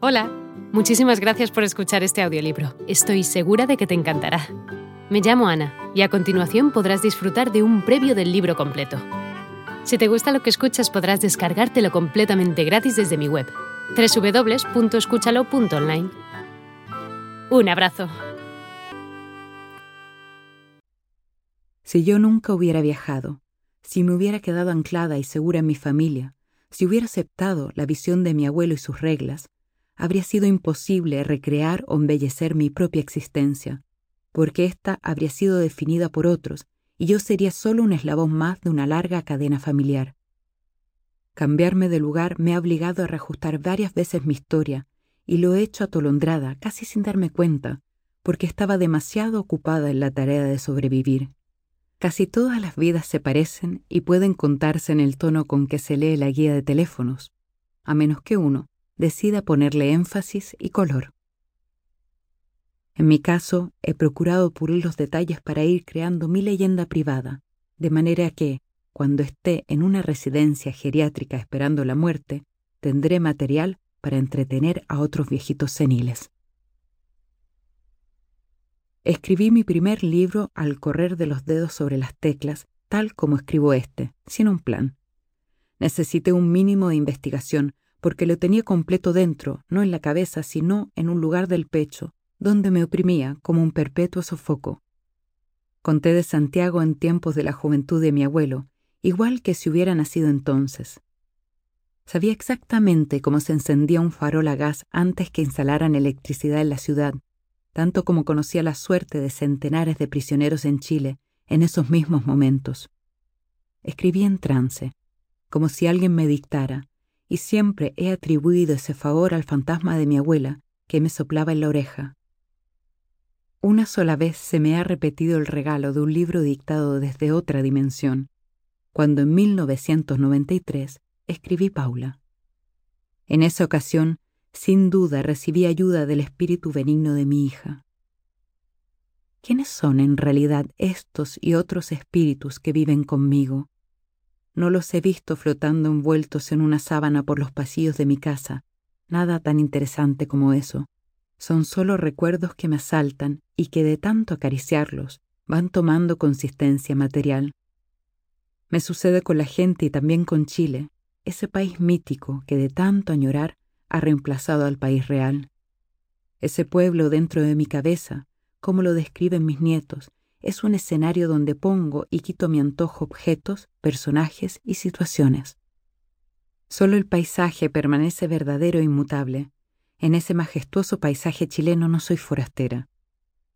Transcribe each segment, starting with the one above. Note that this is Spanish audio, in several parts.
Hola, muchísimas gracias por escuchar este audiolibro. Estoy segura de que te encantará. Me llamo Ana y a continuación podrás disfrutar de un previo del libro completo. Si te gusta lo que escuchas podrás descargártelo completamente gratis desde mi web, www.escúchalo.online. Un abrazo. Si yo nunca hubiera viajado, si me hubiera quedado anclada y segura en mi familia, si hubiera aceptado la visión de mi abuelo y sus reglas, habría sido imposible recrear o embellecer mi propia existencia, porque ésta habría sido definida por otros y yo sería solo un eslabón más de una larga cadena familiar. Cambiarme de lugar me ha obligado a reajustar varias veces mi historia y lo he hecho atolondrada, casi sin darme cuenta, porque estaba demasiado ocupada en la tarea de sobrevivir. Casi todas las vidas se parecen y pueden contarse en el tono con que se lee la guía de teléfonos, a menos que uno, decida ponerle énfasis y color. En mi caso, he procurado pulir los detalles para ir creando mi leyenda privada, de manera que, cuando esté en una residencia geriátrica esperando la muerte, tendré material para entretener a otros viejitos seniles. Escribí mi primer libro al correr de los dedos sobre las teclas, tal como escribo este, sin un plan. Necesité un mínimo de investigación porque lo tenía completo dentro, no en la cabeza, sino en un lugar del pecho, donde me oprimía como un perpetuo sofoco. Conté de Santiago en tiempos de la juventud de mi abuelo, igual que si hubiera nacido entonces. Sabía exactamente cómo se encendía un farol a gas antes que instalaran electricidad en la ciudad, tanto como conocía la suerte de centenares de prisioneros en Chile en esos mismos momentos. Escribí en trance, como si alguien me dictara, y siempre he atribuido ese favor al fantasma de mi abuela que me soplaba en la oreja. Una sola vez se me ha repetido el regalo de un libro dictado desde otra dimensión, cuando en 1993 escribí Paula. En esa ocasión, sin duda, recibí ayuda del espíritu benigno de mi hija. ¿Quiénes son en realidad estos y otros espíritus que viven conmigo? No los he visto flotando envueltos en una sábana por los pasillos de mi casa. Nada tan interesante como eso. Son solo recuerdos que me asaltan y que de tanto acariciarlos van tomando consistencia material. Me sucede con la gente y también con Chile, ese país mítico que de tanto añorar ha reemplazado al país real. Ese pueblo dentro de mi cabeza, como lo describen mis nietos, es un escenario donde pongo y quito mi antojo objetos, personajes y situaciones. Solo el paisaje permanece verdadero e inmutable. En ese majestuoso paisaje chileno no soy forastera.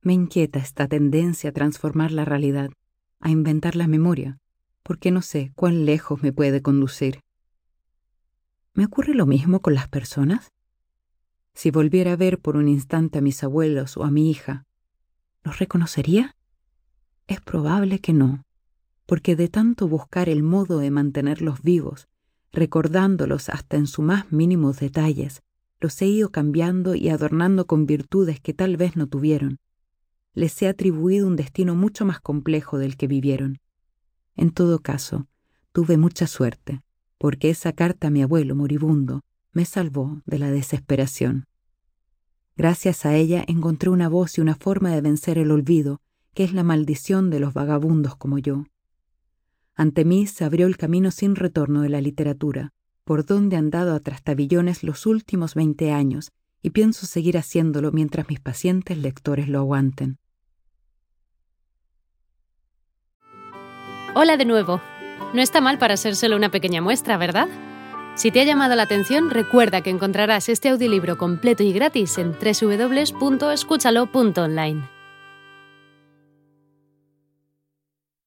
Me inquieta esta tendencia a transformar la realidad, a inventar la memoria, porque no sé cuán lejos me puede conducir. ¿Me ocurre lo mismo con las personas? Si volviera a ver por un instante a mis abuelos o a mi hija, ¿los reconocería? Es probable que no, porque de tanto buscar el modo de mantenerlos vivos, recordándolos hasta en sus más mínimos detalles, los he ido cambiando y adornando con virtudes que tal vez no tuvieron. Les he atribuido un destino mucho más complejo del que vivieron. En todo caso, tuve mucha suerte, porque esa carta a mi abuelo moribundo me salvó de la desesperación. Gracias a ella encontré una voz y una forma de vencer el olvido que es la maldición de los vagabundos como yo. Ante mí se abrió el camino sin retorno de la literatura, por donde han dado a trastabillones los últimos veinte años, y pienso seguir haciéndolo mientras mis pacientes lectores lo aguanten. Hola de nuevo. No está mal para ser solo una pequeña muestra, ¿verdad? Si te ha llamado la atención, recuerda que encontrarás este audiolibro completo y gratis en www.escúchalo.online.